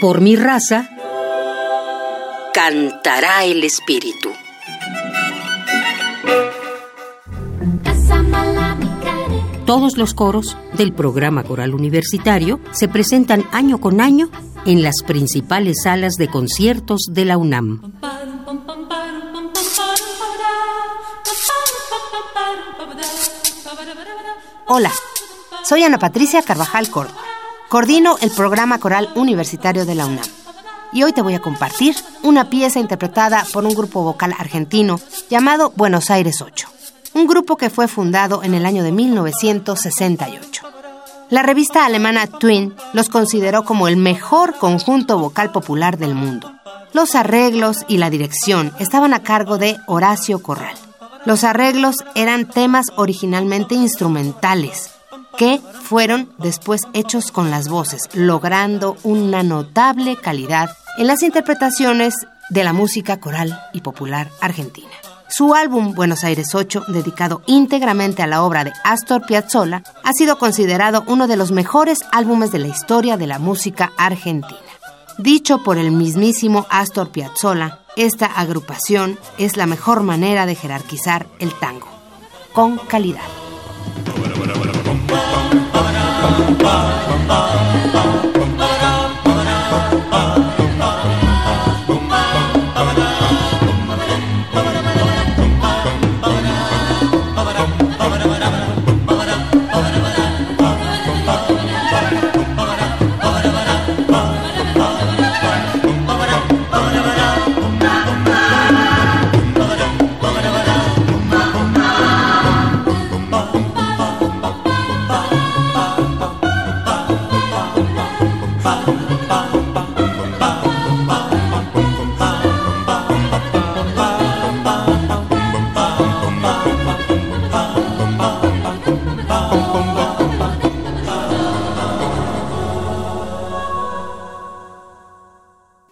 Por mi raza, cantará el espíritu. Todos los coros del programa coral universitario se presentan año con año en las principales salas de conciertos de la UNAM. Hola, soy Ana Patricia Carvajal Córdoba. Coordino el programa coral universitario de la UNAM. Y hoy te voy a compartir una pieza interpretada por un grupo vocal argentino llamado Buenos Aires 8 un grupo que fue fundado en el año de 1968. La revista alemana Twin los consideró como el mejor conjunto vocal popular del mundo. Los arreglos y la dirección estaban a cargo de Horacio Corral. Los arreglos eran temas originalmente instrumentales, que fueron después hechos con las voces, logrando una notable calidad en las interpretaciones de la música coral y popular argentina. Su álbum Buenos Aires 8, dedicado íntegramente a la obra de Astor Piazzolla, ha sido considerado uno de los mejores álbumes de la historia de la música argentina. Dicho por el mismísimo Astor Piazzolla, esta agrupación es la mejor manera de jerarquizar el tango, con calidad. ba ba ba.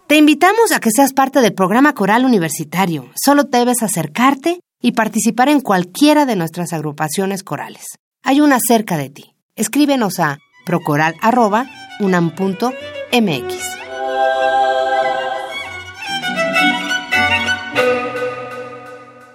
Te invitamos a que seas parte del programa coral universitario. Solo debes acercarte y participar en cualquiera de nuestras agrupaciones corales. Hay una cerca de ti. Escríbenos a procoral.unam.mx.